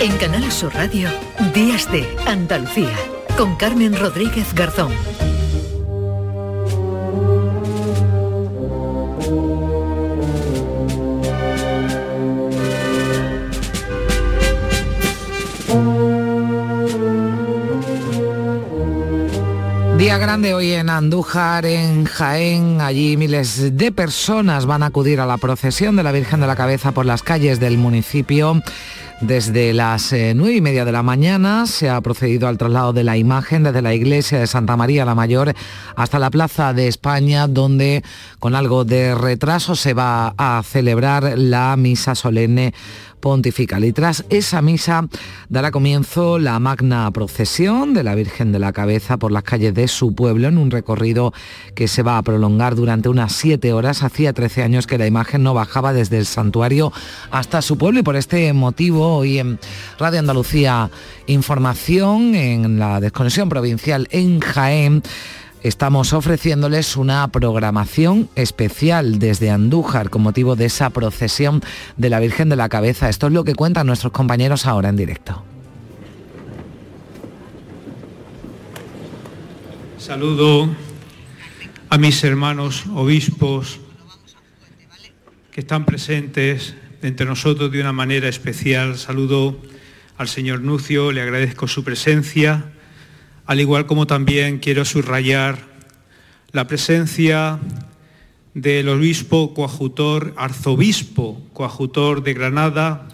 En Canal Sur Radio, Días de Andalucía, con Carmen Rodríguez Garzón. Día grande hoy en Andújar, en Jaén. Allí miles de personas van a acudir a la procesión de la Virgen de la Cabeza por las calles del municipio. Desde las eh, nueve y media de la mañana se ha procedido al traslado de la imagen desde la iglesia de Santa María la Mayor hasta la Plaza de España, donde con algo de retraso se va a celebrar la misa solemne pontifical. Y tras esa misa dará comienzo la magna procesión de la Virgen de la Cabeza por las calles de su pueblo en un recorrido que se va a prolongar durante unas siete horas. Hacía 13 años que la imagen no bajaba desde el santuario hasta su pueblo y por este motivo hoy en Radio Andalucía Información en la desconexión provincial en Jaén estamos ofreciéndoles una programación especial desde Andújar con motivo de esa procesión de la Virgen de la Cabeza. Esto es lo que cuentan nuestros compañeros ahora en directo. Saludo a mis hermanos obispos que están presentes entre nosotros de una manera especial. Saludo al señor Nucio, le agradezco su presencia al igual como también quiero subrayar la presencia del obispo coajutor, arzobispo coajutor de Granada,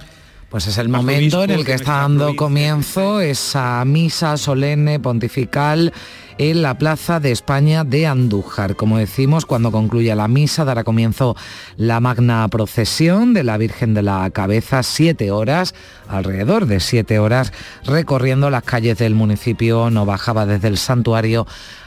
pues es el momento en el que está dando comienzo esa misa solemne pontifical en la Plaza de España de Andújar. Como decimos, cuando concluya la misa dará comienzo la magna procesión de la Virgen de la Cabeza, siete horas, alrededor de siete horas, recorriendo las calles del municipio. No bajaba desde el santuario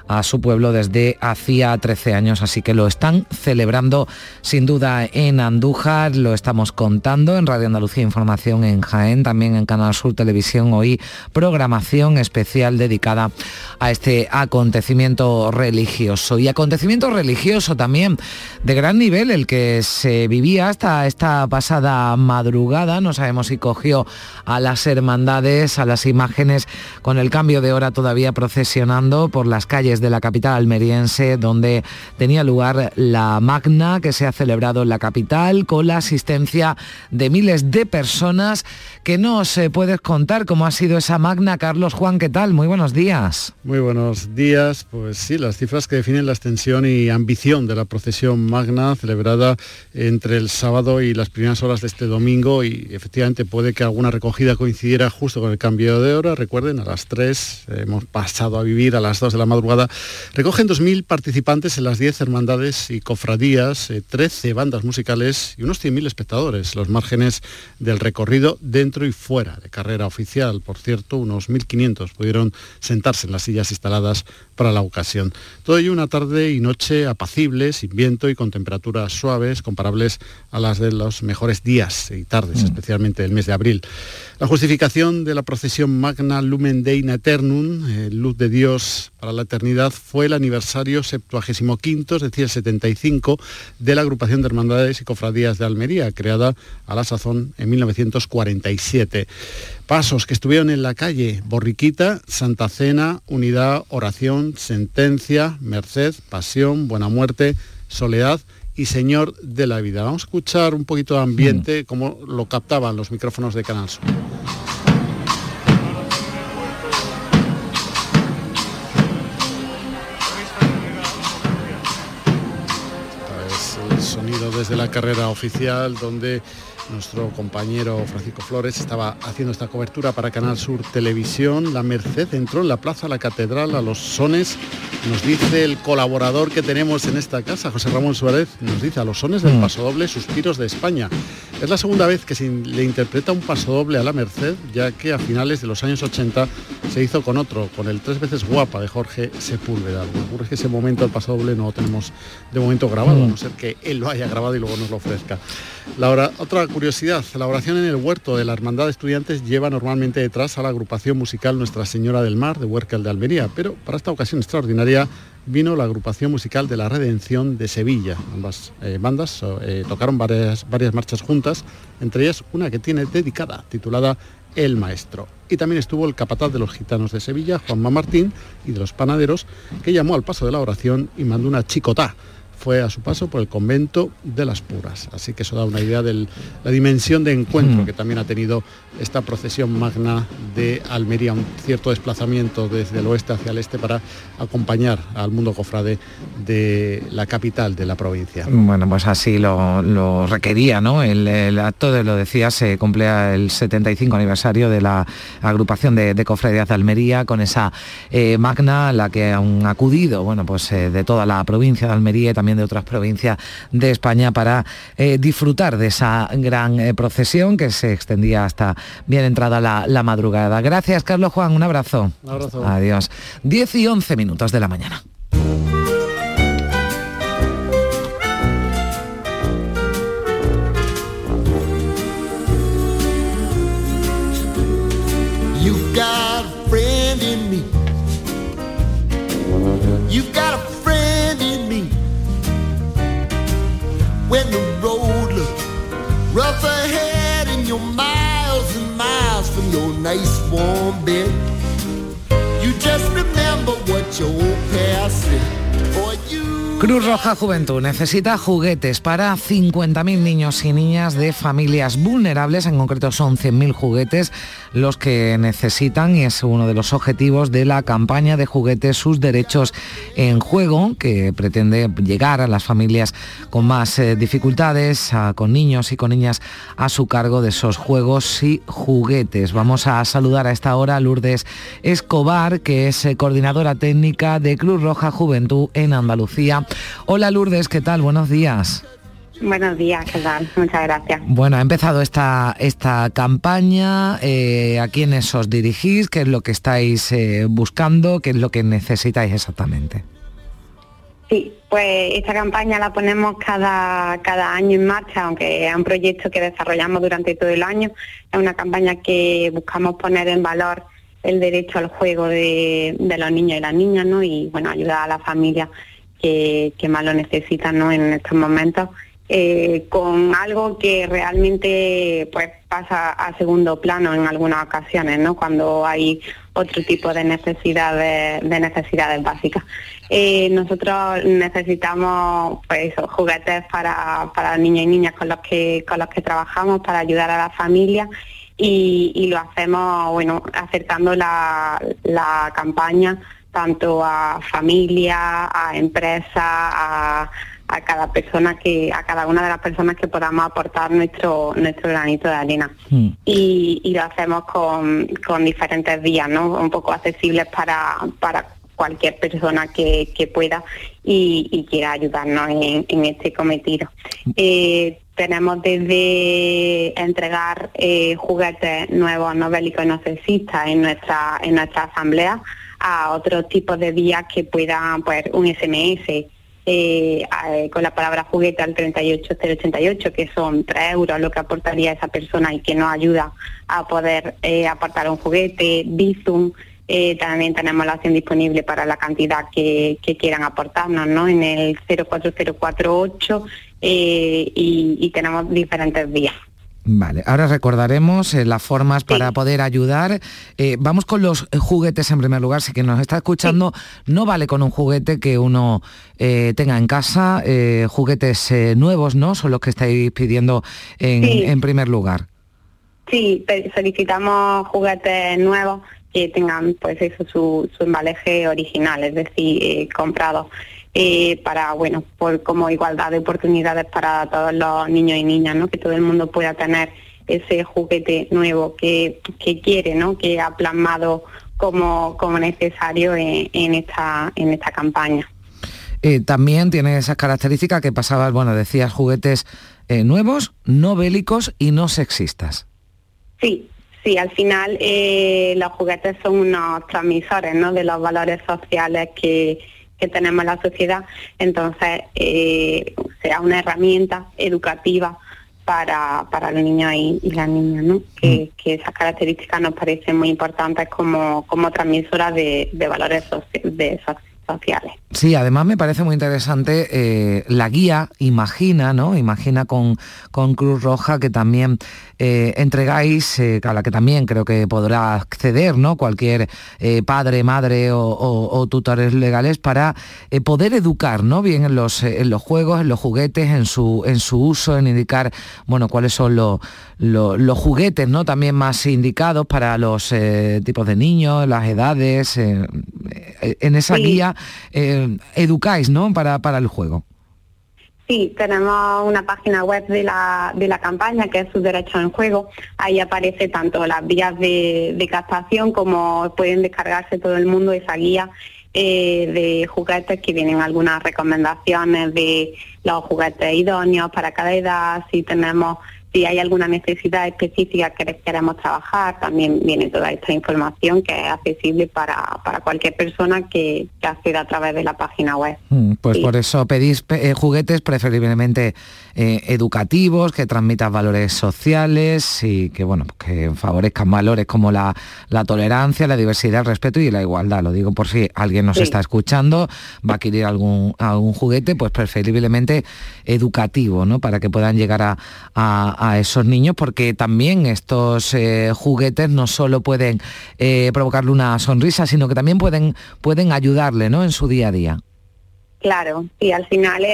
a su pueblo desde hacía 13 años, así que lo están celebrando sin duda en Andújar, lo estamos contando en Radio Andalucía Información en Jaén, también en Canal Sur Televisión. Hoy programación especial dedicada a este acontecimiento religioso. Y acontecimiento religioso también de gran nivel el que se vivía hasta esta pasada madrugada, no sabemos si cogió a las hermandades, a las imágenes con el cambio de hora todavía procesionando por las calles de la capital almeriense, donde tenía lugar la magna que se ha celebrado en la capital con la asistencia de miles de personas que no se puedes contar cómo ha sido esa magna. Carlos Juan, ¿qué tal? Muy buenos días. Muy buenos días. Pues sí, las cifras que definen la extensión y ambición de la procesión magna celebrada entre el sábado y las primeras horas de este domingo y efectivamente puede que alguna recogida coincidiera justo con el cambio de hora. Recuerden, a las 3 hemos pasado a vivir a las 2 de la madrugada Recogen 2.000 participantes en las 10 hermandades y cofradías, 13 eh, bandas musicales y unos 100.000 espectadores, los márgenes del recorrido dentro y fuera de carrera oficial. Por cierto, unos 1.500 pudieron sentarse en las sillas instaladas para la ocasión. Todo ello una tarde y noche apacible, sin viento y con temperaturas suaves, comparables a las de los mejores días y tardes, mm. especialmente el mes de abril. La justificación de la procesión Magna Lumen Dei Eternum, eh, Luz de Dios para la Eternidad, fue el aniversario 75, es decir, el 75, de la agrupación de hermandades y cofradías de Almería, creada a la sazón en 1947. Pasos que estuvieron en la calle, Borriquita, Santa Cena, Unidad, Oración, Sentencia, Merced, Pasión, Buena Muerte, Soledad, y Señor de la Vida. Vamos a escuchar un poquito de ambiente, mm. como lo captaban los micrófonos de Canal Sur. Es el sonido desde la carrera oficial, donde nuestro compañero Francisco Flores estaba haciendo esta cobertura para Canal Sur Televisión. La Merced entró en la Plaza La Catedral a los sones, nos dice el colaborador que tenemos en esta casa, José Ramón Suárez, nos dice a los sones del mm. pasodoble Suspiros de España. Es la segunda vez que se le interpreta un pasodoble a la Merced, ya que a finales de los años 80 se hizo con otro, con el tres veces guapa de Jorge Sepúlveda. Lo que ocurre es que ese momento del pasodoble no lo tenemos de momento grabado, a no ser que él lo haya grabado y luego nos lo ofrezca. La otra curiosidad, la oración en el huerto de la Hermandad de Estudiantes lleva normalmente detrás a la agrupación musical Nuestra Señora del Mar de Huércal de Almería, pero para esta ocasión extraordinaria vino la agrupación musical de la Redención de Sevilla. Ambas eh, bandas eh, tocaron varias, varias marchas juntas, entre ellas una que tiene dedicada, titulada el maestro. Y también estuvo el capataz de los gitanos de Sevilla, Juanma Martín, y de los panaderos, que llamó al paso de la oración y mandó una chicotá fue a su paso por el convento de las Puras. Así que eso da una idea de la dimensión de encuentro mm. que también ha tenido esta procesión magna de Almería, un cierto desplazamiento desde el oeste hacia el este para acompañar al mundo cofrade de la capital de la provincia. Bueno, pues así lo, requería, ¿no? El, acto, de, lo decía, se cumple el 75 aniversario de la agrupación de, de cofradías de Almería con esa eh, magna a la que han acudido, bueno, pues eh, de toda la provincia de Almería y también de otras provincias de España para eh, disfrutar de esa gran eh, procesión que se extendía hasta bien entrada la, madrugada. Gracias, Carlos Juan, un abrazo. Un abrazo. Adiós. 10 y 11 minutos de la mañana. Nice warm bed. You just remember what your old past said. Cruz Roja Juventud necesita juguetes para 50.000 niños y niñas de familias vulnerables, en concreto son 100.000 juguetes los que necesitan y es uno de los objetivos de la campaña de juguetes Sus Derechos en Juego, que pretende llegar a las familias con más eh, dificultades, con niños y con niñas a su cargo de esos juegos y juguetes. Vamos a saludar a esta hora a Lourdes Escobar, que es eh, coordinadora técnica de Cruz Roja Juventud en Andalucía Hola Lourdes, ¿qué tal? Buenos días. Buenos días, ¿qué tal? Muchas gracias. Bueno, ha empezado esta, esta campaña, eh, ¿a quiénes os dirigís? ¿Qué es lo que estáis eh, buscando? ¿Qué es lo que necesitáis exactamente? Sí, pues esta campaña la ponemos cada, cada año en marcha, aunque es un proyecto que desarrollamos durante todo el año. Es una campaña que buscamos poner en valor el derecho al juego de, de los niños y las niñas, ¿no? Y bueno, ayudar a la familia que, más lo necesitan ¿no? en estos momentos, eh, con algo que realmente pues pasa a segundo plano en algunas ocasiones, ¿no? cuando hay otro tipo de necesidades, de necesidades básicas. Eh, nosotros necesitamos pues juguetes para, para niños y niñas con los que con los que trabajamos para ayudar a la familia y, lo hacemos bueno acercando la, la campaña tanto a familia, a empresas, a, cada persona que, a cada una de las personas que podamos aportar nuestro, nuestro granito de arena. Hmm. Y, lo hacemos con, diferentes vías, ¿no? Un poco accesibles para, para cualquier persona que, pueda y, quiera ayudarnos en, este cometido. Hmm. Eh, tenemos desde entregar eh, juguetes nuevos no bélicos no sexistas en nuestra, en nuestra asamblea a otros tipos de vías que puedan, pues, un SMS eh, con la palabra juguete al 38088, que son 3 euros lo que aportaría esa persona y que nos ayuda a poder eh, aportar un juguete, Bizum, eh, también tenemos la opción disponible para la cantidad que, quieran aportarnos, ¿no? En el 04048 y, y tenemos diferentes vías. Vale, ahora recordaremos eh, las formas para poder ayudar. Eh, vamos con los juguetes en primer lugar. Si quien nos está escuchando, no vale con un juguete que uno eh, tenga en casa. juguetes nuevos, ¿no? Son los que estáis pidiendo en, primer lugar. Sí, solicitamos juguetes nuevos que tengan pues eso su, su embaleje original, es decir, comprado. Eh, para, bueno, por como igualdad de oportunidades para todos los niños y niñas, ¿no? Que todo el mundo pueda tener ese juguete nuevo que, quiere, ¿no? Que ha plasmado como, como necesario en, esta, en esta campaña. Eh, también tiene esas características que pasabas, bueno, decías juguetes eh, nuevos, no bélicos y no sexistas. Sí, sí, al final los juguetes son unos transmisores ¿no? de los valores sociales que, que tenemos en la sociedad, entonces eh, sea una herramienta educativa para, para los niños y, las niñas, ¿no? Que, mm. esas características nos parecen muy importantes como, como transmisoras de, valores sociales. Sí, además me parece muy interesante eh, la guía Imagina, ¿no? Imagina con, con Cruz Roja que también eh, entregáis, eh, a la que también creo que podrá acceder, ¿no? Cualquier padre, madre o, tutores legales para poder educar, ¿no? Bien en los, en los juegos, en los juguetes, en su, en su uso, en indicar, bueno, cuáles son los, los, juguetes, ¿no? También más indicados para los tipos de niños, las edades. En esa guía educáis, ¿no? Para, para el juego. Sí, tenemos una página web de la, de la campaña que es su derecho en juego. Ahí aparece tanto las vías de, de captación como pueden descargarse todo el mundo esa guía eh, de juguetes que vienen algunas recomendaciones de los juguetes idóneos para cada edad, si tenemos si hay alguna necesidad específica que queremos trabajar, también viene toda esta información que es accesible para, para cualquier persona que, que, acceda a través de la página web. Mm, pues por eso pedís eh, juguetes preferiblemente eh, educativos, que transmitan valores sociales y que, bueno, que favorezcan valores como la, tolerancia, la diversidad, el respeto y la igualdad. Lo digo por si alguien nos está escuchando, va a adquirir algún, algún juguete, pues preferiblemente educativo, ¿no? Para que puedan llegar a, a, esos niños, porque también estos eh, juguetes no solo pueden eh, provocarle una sonrisa, sino que también pueden, pueden ayudarle, ¿no? En su día a día. Claro, y al final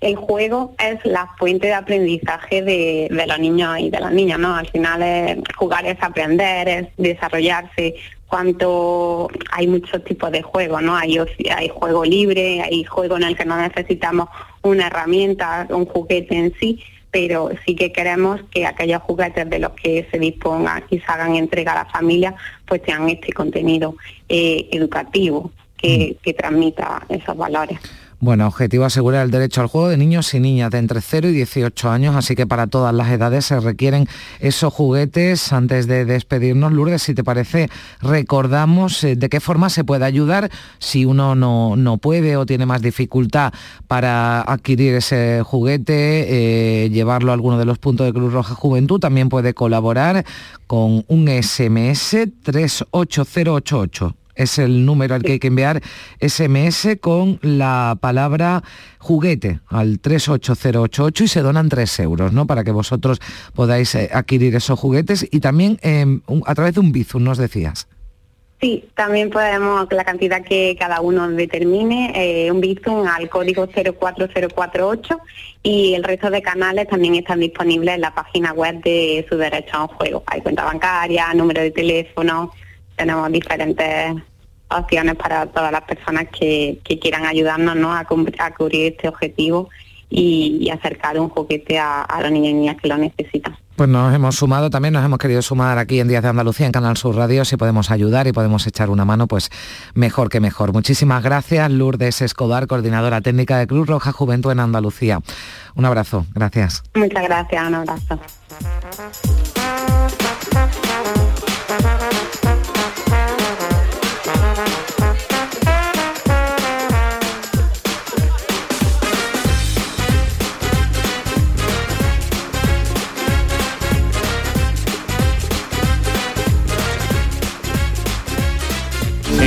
el juego es la fuente de aprendizaje de, los niños y de las niñas, ¿no? Al final jugar es aprender, es desarrollarse. Cuanto hay muchos tipos de juegos, ¿no? Hay, hay juego libre, hay juego en el que no necesitamos una herramienta, un juguete en sí, pero sí que queremos que aquellos juguetes de los que se dispongan y se hagan entrega a la familia, pues tengan este contenido eh, educativo que, mm. que transmita esos valores. Bueno, objetivo asegurar el derecho al juego de niños y niñas de entre 0 y 18 años, así que para todas las edades se requieren esos juguetes. Antes de despedirnos, Lourdes, si te parece, recordamos eh, de qué forma se puede ayudar si uno no, no puede o tiene más dificultad para adquirir ese juguete, eh, llevarlo a alguno de los puntos de Cruz Roja Juventud. También puede colaborar con un SMS 38088 es el número al que hay que enviar SMS con la palabra juguete al 38088 y se donan 3 euros, ¿no? Para que vosotros podáis eh, adquirir esos juguetes y también em, a través de un Bizum, nos decías. Sí, también podemos, la cantidad que cada uno determine, eh, un Bizum al código 04048 y el resto de canales también están disponibles en la página web de su derecho a un juego. Hay cuenta bancaria, número de teléfono, tenemos diferentes opciones para todas las personas que, quieran ayudarnos ¿no? a, cubrir este objetivo y, acercar un juguete a, a los niños y niñas que lo necesitan. Pues nos hemos sumado, también nos hemos querido sumar aquí en Días de Andalucía, en Canal Sur Radio, si podemos ayudar y podemos echar una mano, pues mejor que mejor. Muchísimas gracias, Lourdes Escobar, coordinadora técnica de Cruz Roja Juventud en Andalucía. Un abrazo, gracias. Muchas gracias, un abrazo.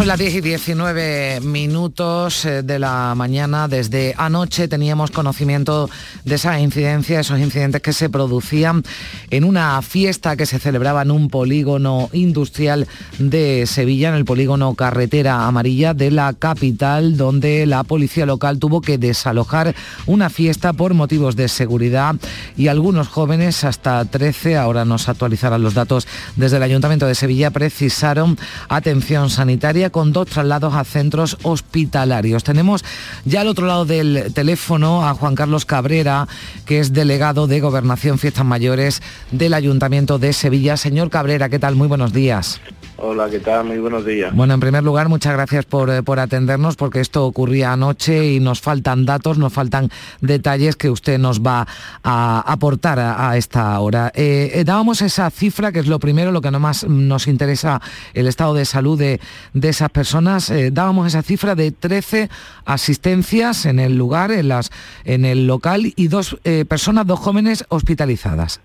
Son las 10 y 19 minutos eh, de la mañana. Desde anoche teníamos conocimiento de esa incidencia, esos incidentes que se producían en una fiesta que se celebraba en un polígono industrial de Sevilla, en el polígono Carretera Amarilla de la capital, donde la policía local tuvo que desalojar una fiesta por motivos de seguridad y algunos jóvenes, hasta 13, ahora nos actualizarán los datos desde el Ayuntamiento de Sevilla, precisaron atención sanitaria con dos traslados a centros hospitalarios. Tenemos ya al otro lado del teléfono a Juan Carlos Cabrera, que es delegado de Gobernación Fiestas Mayores del Ayuntamiento de Sevilla. Señor Cabrera, ¿qué tal? Muy buenos días. Hola, ¿qué tal? Muy buenos días. Bueno, en primer lugar, muchas gracias por, eh, atendernos porque esto ocurría anoche y nos faltan datos, nos faltan detalles que usted nos va a aportar a, esta hora. Eh, eh, dábamos esa cifra, que es lo primero, lo que no más nos interesa el estado de salud de, esas personas. dábamos esa cifra de 13 asistencias en el lugar, en, las, en el local y dos personas, dos jóvenes hospitalizadas.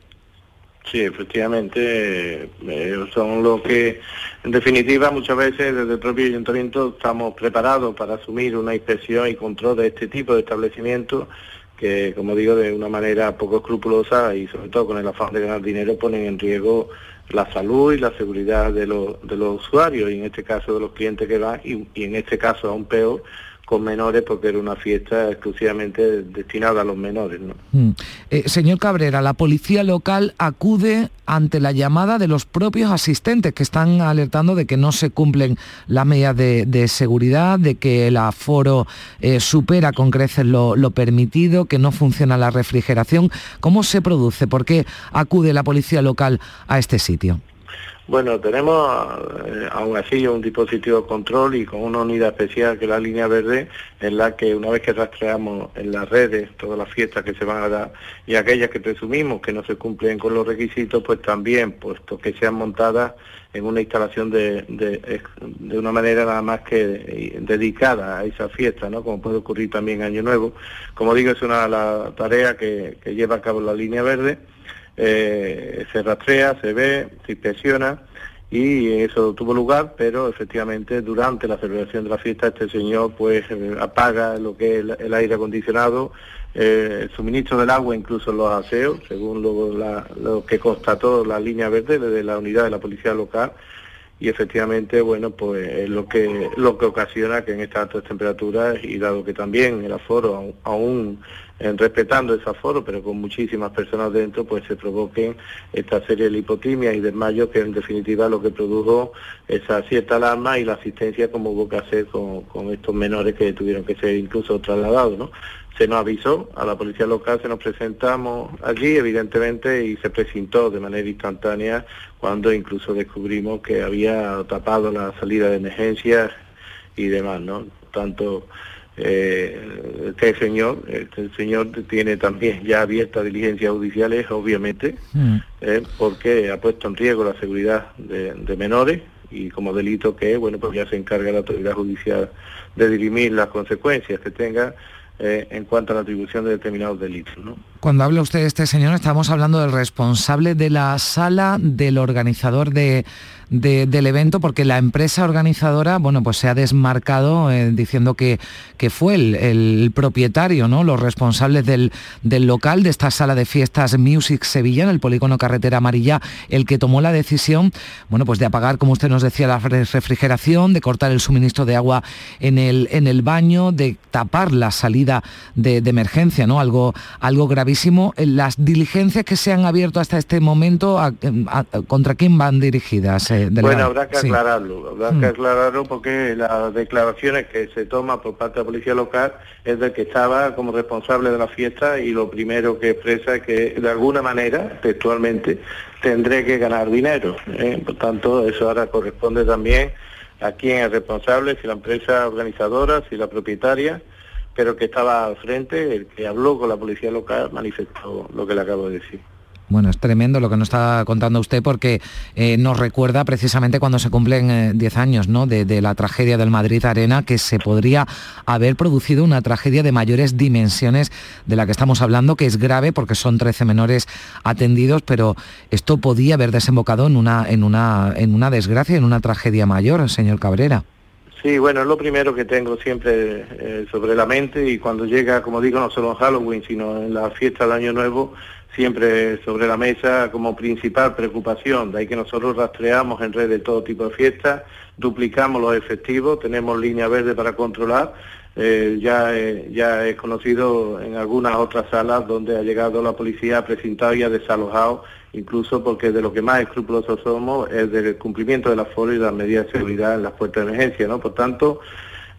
Sí, efectivamente, eh, son lo que, en definitiva, muchas veces desde el propio ayuntamiento estamos preparados para asumir una inspección y control de este tipo de establecimientos que, como digo, de una manera poco escrupulosa y sobre todo con el afán de ganar dinero ponen en riesgo la salud y la seguridad de los, de los usuarios y en este caso de los clientes que van y, y en este caso aún peor con menores porque era una fiesta exclusivamente destinada a los menores. ¿no? Mm. Eh, señor Cabrera, la policía local acude ante la llamada de los propios asistentes que están alertando de que no se cumplen las medidas de, seguridad, de que el aforo eh, supera con creces lo, lo permitido, que no funciona la refrigeración. ¿Cómo se produce? ¿Por qué acude la policía local a este sitio? Bueno, tenemos eh, aún así un dispositivo de control y con una unidad especial que es la línea verde, en la que una vez que rastreamos en las redes todas las fiestas que se van a dar y aquellas que presumimos que no se cumplen con los requisitos, pues también, puesto que sean montadas en una instalación de, de, una manera nada más que dedicada a esa fiesta, ¿no? Como puede ocurrir también Año Nuevo. Como digo, es una la tarea que, que lleva a cabo la línea verde eh, se rastrea, se ve, se inspecciona y eso tuvo lugar, pero efectivamente durante la celebración de la fiesta este señor pues eh, apaga lo que es el, aire acondicionado, eh, el suministro del agua, incluso los aseos, según lo, que constató la línea verde de la unidad de la policía local. Y efectivamente bueno pues es lo que lo que ocasiona que en estas altas temperaturas y dado que también el aforo aún respetando ese aforo, pero con muchísimas personas dentro, pues se provoquen esta serie de lipotimia y desmayos, que en definitiva lo que produjo esa cierta alarma y la asistencia como hubo que hacer con, estos menores que tuvieron que ser incluso trasladados, ¿no? Se nos avisó a la policía local, se nos presentamos allí, evidentemente, y se presentó de manera instantánea cuando incluso descubrimos que había tapado la salida de emergencias y demás, ¿no? Tanto eh, este señor, este señor tiene también ya abiertas diligencias judiciales, obviamente, mm. eh, porque ha puesto en riesgo la seguridad de, menores y como delito que bueno, pues ya se encarga la autoridad judicial de dirimir las consecuencias que tenga eh, en cuanto a la atribución de determinados delitos. ¿no? Cuando habla usted de este señor, estamos hablando del responsable de la sala, del organizador de, del evento porque la empresa organizadora, bueno, pues se ha desmarcado eh, diciendo que, que fue el, propietario, ¿no? Los responsables del, del, local, de esta sala de fiestas Music Sevilla, en el polígono Carretera Amarilla, el que tomó la decisión, bueno, pues de apagar, como usted nos decía, la refrigeración, de cortar el suministro de agua en el, en el baño, de tapar la salida de, emergencia, ¿no? Algo, algo gravísimo. Las diligencias que se han abierto hasta este momento, ¿contra quién van dirigidas? Bueno, habrá que aclararlo, habrá que mm. aclararlo porque las declaraciones que se toman por parte de la policía local es de que estaba como responsable de la fiesta y lo primero que expresa es que de alguna manera, textualmente, tendré que ganar dinero. ¿eh? Por tanto, eso ahora corresponde también a quién es responsable, si la empresa organizadora, si la propietaria, pero que estaba al frente, el que habló con la policía local manifestó lo que le acabo de decir. Bueno, es tremendo lo que nos está contando usted porque eh, nos recuerda precisamente cuando se cumplen 10 eh, años ¿no? de, la tragedia del Madrid Arena, que se podría haber producido una tragedia de mayores dimensiones de la que estamos hablando, que es grave porque son 13 menores atendidos, pero esto podía haber desembocado en una, en una, en una desgracia, en una tragedia mayor, señor Cabrera. Sí, bueno, es lo primero que tengo siempre eh, sobre la mente y cuando llega, como digo, no solo en Halloween, sino en la fiesta del Año Nuevo, siempre sobre la mesa como principal preocupación. De ahí que nosotros rastreamos en red todo tipo de fiestas, duplicamos los efectivos, tenemos línea verde para controlar. Eh, ya, ya he conocido en algunas otras salas donde ha llegado la policía, ha presentado y ha desalojado, incluso porque de lo que más escrupulosos somos es del cumplimiento de la aforo y de las medidas de seguridad en las puertas de emergencia. ¿no? Por tanto,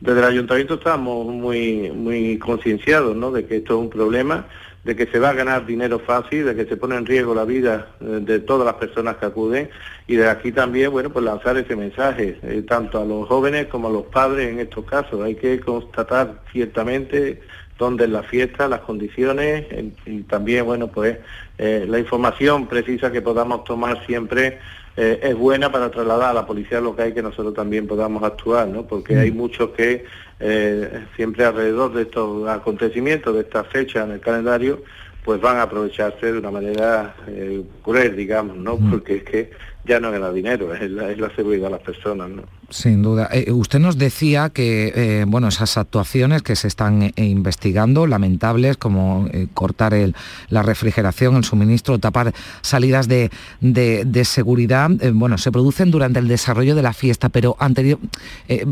desde el ayuntamiento estamos muy, muy concienciados ¿no? de que esto es un problema de que se va a ganar dinero fácil, de que se pone en riesgo la vida eh, de todas las personas que acuden y de aquí también, bueno, pues lanzar ese mensaje, eh, tanto a los jóvenes como a los padres en estos casos. Hay que constatar ciertamente dónde es la fiesta, las condiciones y también, bueno, pues eh, la información precisa que podamos tomar siempre es buena para trasladar a la policía local y que nosotros también podamos actuar, ¿no? Porque hay mm. muchos que eh, siempre alrededor de estos acontecimientos, de esta fecha en el calendario, pues van a aprovecharse de una manera eh, cruel, digamos, ¿no? Porque es que ya no gana dinero, es la, es la seguridad de las personas, ¿no? Sin duda. Eh, usted nos decía que eh, bueno, esas actuaciones que se están eh, investigando, lamentables, como cortar el, la refrigeración, el suministro, tapar salidas de, de, seguridad, bueno, se producen durante el desarrollo de la fiesta, pero anterior,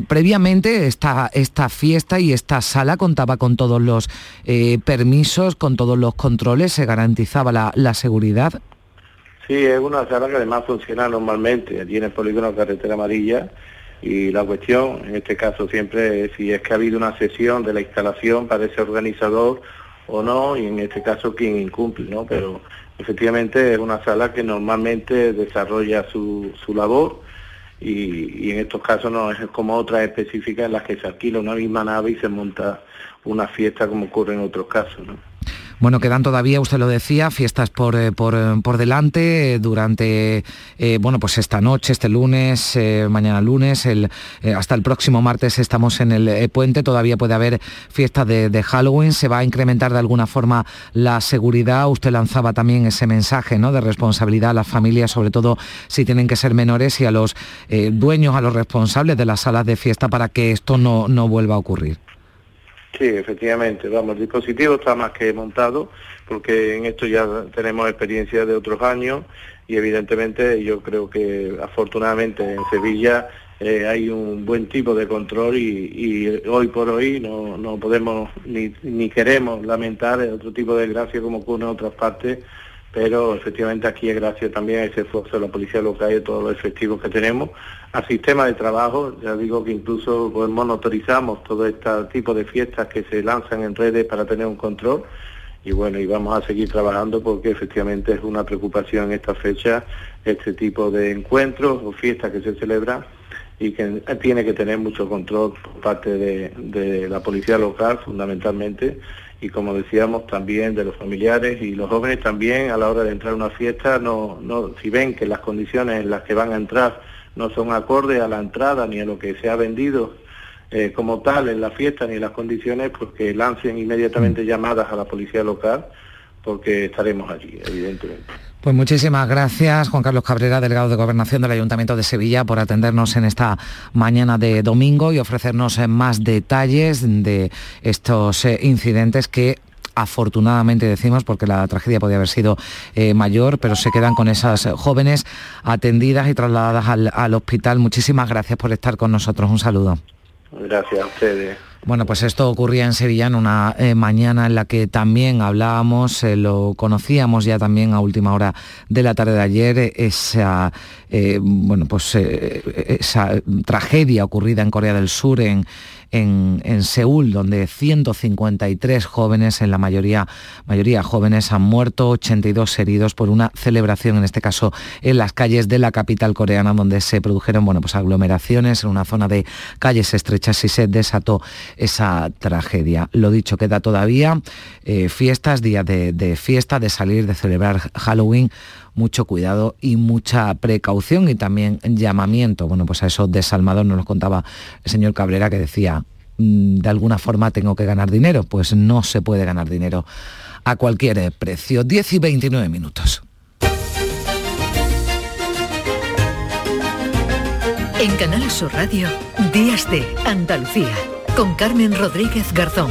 previamente esta, esta fiesta y esta sala contaba con todos los permisos, con todos los controles, se garantizaba la, la seguridad. Sí, es una sala que además funciona normalmente, allí en el polígono Carretera Amarilla, y la cuestión, en este caso siempre, es si es que ha habido una sesión de la instalación para ese organizador o no, y en este caso quien incumple, ¿no? Pero efectivamente es una sala que normalmente desarrolla su, su labor y, y, en estos casos no es como otras específicas en las que se alquila una misma nave y se monta una fiesta como ocurre en otros casos, ¿no? Bueno, quedan todavía, usted lo decía, fiestas por, eh, por, eh, por delante durante, eh, bueno, pues esta noche, este lunes, mañana lunes, hasta el próximo martes estamos en el puente, todavía puede haber fiestas de, de, Halloween, se va a incrementar de alguna forma la seguridad, usted lanzaba también ese mensaje ¿no? de responsabilidad a las familias, sobre todo si tienen que ser menores y a los dueños, a los responsables de las salas de fiesta para que esto no, no vuelva a ocurrir. Sí, efectivamente, vamos, el dispositivo está más que montado, porque en esto ya tenemos experiencia de otros años y evidentemente yo creo que afortunadamente en Sevilla eh, hay un buen tipo de control y, hoy por hoy no, no podemos ni, ni queremos lamentar otro tipo de desgracia como ocurre en otras partes pero efectivamente aquí es gracias también a ese esfuerzo de la policía local y de todos los efectivos que tenemos, al sistema de trabajo, ya digo que incluso pues, monitorizamos todo este tipo de fiestas que se lanzan en redes para tener un control. Y bueno, y vamos a seguir trabajando porque efectivamente es una preocupación en esta fecha este tipo de encuentros o fiestas que se celebran y que tiene que tener mucho control por parte de, de la policía local fundamentalmente y como decíamos también de los familiares y los jóvenes también a la hora de entrar a una fiesta no, no si ven que las condiciones en las que van a entrar no son acordes a la entrada ni a lo que se ha vendido eh, como tal en la fiesta ni en las condiciones pues que lancen inmediatamente mm. llamadas a la policía local porque estaremos allí evidentemente pues muchísimas gracias, Juan Carlos Cabrera, delegado de Gobernación del Ayuntamiento de Sevilla, por atendernos en esta mañana de domingo y ofrecernos eh, más detalles de estos eh, incidentes que afortunadamente decimos, porque la tragedia podía haber sido eh, mayor, pero se quedan con esas jóvenes atendidas y trasladadas al, al hospital. Muchísimas gracias por estar con nosotros. Un saludo. Gracias a ustedes. Bueno, pues esto ocurría en Sevilla en una eh, mañana en la que también hablábamos, eh, lo conocíamos ya también a última hora de la tarde de ayer, esa, eh, bueno, pues, esa tragedia ocurrida en Corea del Sur, en, en, Seúl, donde 153 jóvenes, en la mayoría, mayoría jóvenes, han muerto, 82 heridos por una celebración, en este caso en las calles de la capital coreana, donde se produjeron bueno, pues aglomeraciones en una zona de calles estrechas y se desató esa tragedia. Lo dicho, queda todavía eh, fiestas, días de, de fiesta, de salir, de celebrar Halloween mucho cuidado y mucha precaución y también llamamiento. Bueno, pues a esos desalmados nos lo contaba el señor Cabrera que decía, mm, de alguna forma tengo que ganar dinero. Pues no se puede ganar dinero a cualquier precio. 10 y 29 minutos. En Canal Sur Radio, Días de Andalucía, con Carmen Rodríguez Garzón.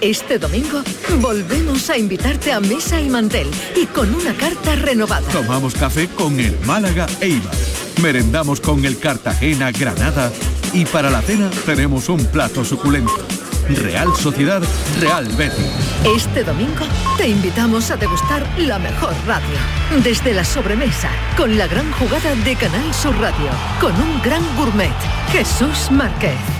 Este domingo volvemos a invitarte a mesa y mantel y con una carta renovada. Tomamos café con el Málaga Eibar. Merendamos con el Cartagena Granada y para la cena tenemos un plato suculento. Real Sociedad Real Betis. Este domingo te invitamos a degustar la mejor radio. Desde la sobremesa, con la gran jugada de Canal Sur Radio, con un gran gourmet, Jesús Márquez.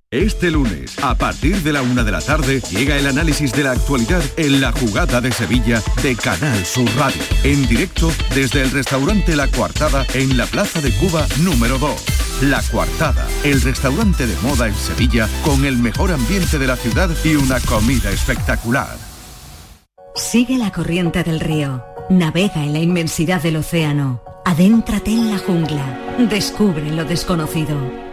Este lunes, a partir de la una de la tarde, llega el análisis de la actualidad en la jugada de Sevilla de Canal Sur Radio. En directo desde el restaurante La Cuartada en la Plaza de Cuba número 2. La Cuartada, el restaurante de moda en Sevilla con el mejor ambiente de la ciudad y una comida espectacular. Sigue la corriente del río. Navega en la inmensidad del océano. Adéntrate en la jungla. Descubre lo desconocido.